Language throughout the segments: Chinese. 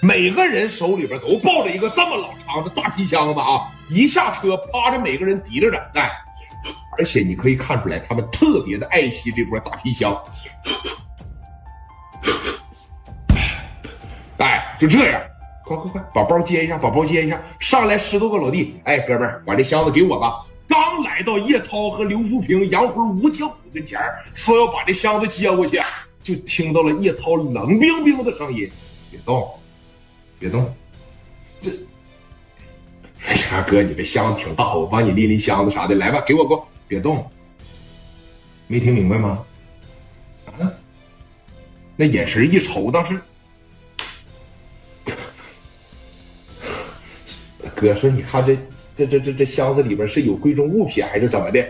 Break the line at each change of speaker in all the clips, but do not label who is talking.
每个人手里边都抱着一个这么老长的大皮箱子啊！一下车，趴着，每个人提着着，哎，而且你可以看出来，他们特别的爱惜这波大皮箱。哎，就这样，快快快，把包接一下，把包接一下。上来十多个老弟，哎，哥们儿，把这箱子给我吧。刚来到叶涛和刘福平、杨辉、吴天虎跟前说要把这箱子接过去，就听到了叶涛冷冰冰的声音：“别动，别动。”这，哎呀，哥，你这箱子挺大，我帮你拎拎箱子啥的，来吧，给我过，别动。没听明白吗？啊？那眼神一瞅，当时。哥说：“你看这这这这这箱子里边是有贵重物品还是怎么的？”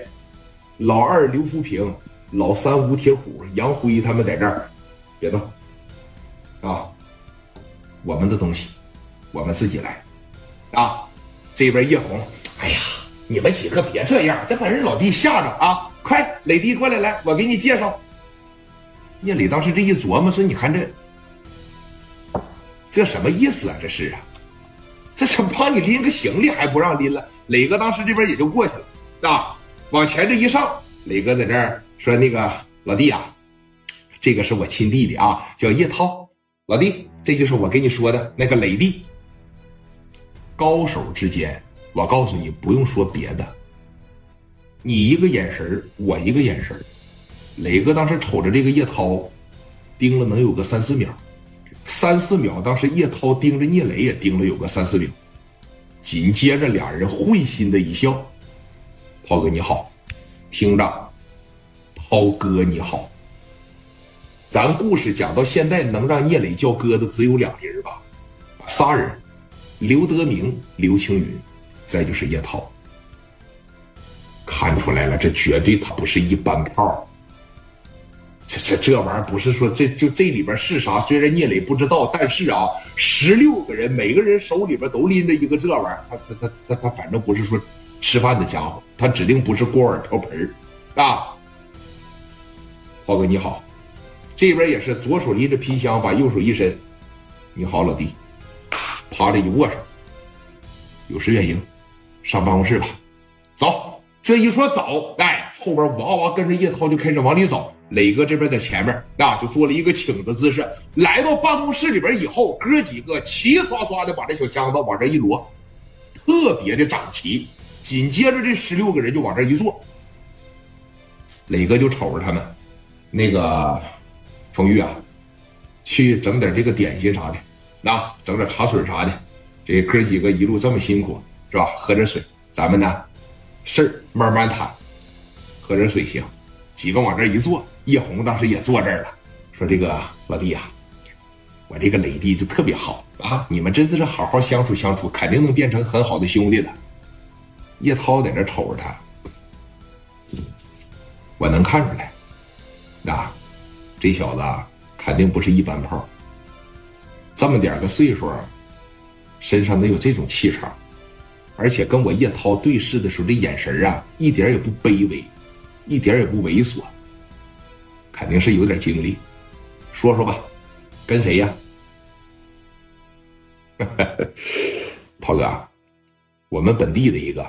老二刘福平，老三吴铁虎，杨辉他们在这儿，别动啊！我们的东西，我们自己来啊！这边叶红，哎呀，你们几个别这样，这把人老弟吓着啊！快，磊弟过来，来，我给你介绍。聂磊当时这一琢磨说：“你看这这什么意思啊？这是啊！”这是帮你拎个行李还不让拎了？磊哥当时这边也就过去了，啊，往前这一上，磊哥在这儿说：“那个老弟啊，这个是我亲弟弟啊，叫叶涛，老弟，这就是我跟你说的那个磊弟。高手之间，我告诉你，不用说别的，你一个眼神我一个眼神磊哥当时瞅着这个叶涛，盯了能有个三四秒。三四秒，当时叶涛盯着聂磊也盯了有个三四秒，紧接着俩人会心的一笑：“涛哥你好，听着，涛哥你好。咱故事讲到现在，能让聂磊叫哥的只有俩人吧？仨人，刘德明、刘青云，再就是叶涛。看出来了，这绝对他不是一般炮。”这这这玩意儿不是说这就这里边是啥？虽然聂磊不知道，但是啊，十六个人，每个人手里边都拎着一个这玩意儿，他他他他他反正不是说吃饭的家伙，他指定不是锅碗瓢盆啊。涛哥你好，这边也是左手拎着皮箱，把右手一伸，你好老弟，趴着一握上，有失远迎，上办公室吧，走。这一说走，哎，后边哇哇跟着叶涛就开始往里走。磊哥这边在前面，啊，就做了一个请的姿势。来到办公室里边以后，哥几个齐刷刷的把这小箱子往这一摞，特别的整齐。紧接着这十六个人就往这一坐，磊哥就瞅着他们，那个风玉啊，去整点这个点心啥的，啊，整点茶水啥的。这哥几个一路这么辛苦，是吧？喝点水，咱们呢，事儿慢慢谈，喝点水行。几个往这一坐。叶红当时也坐这儿了，说：“这个老弟呀，我这个磊弟就特别好啊，你们真的是好好相处相处，肯定能变成很好的兄弟的。”叶涛在那瞅着他，我能看出来，啊，这小子肯定不是一般炮，这么点个岁数，身上能有这种气场，而且跟我叶涛对视的时候，这眼神啊，一点也不卑微，一点也不猥琐。肯定是有点经历，说说吧，跟谁呀？涛哥，我们本地的一个。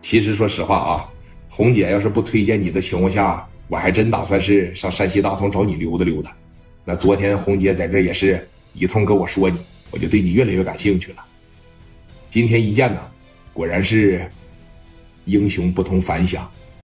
其实说实话啊，红姐要是不推荐你的情况下，我还真打算是上山西大同找你溜达溜达。那昨天红姐在这也是一通跟我说你，我就对你越来越感兴趣了。今天一见呢，果然是英雄不同凡响。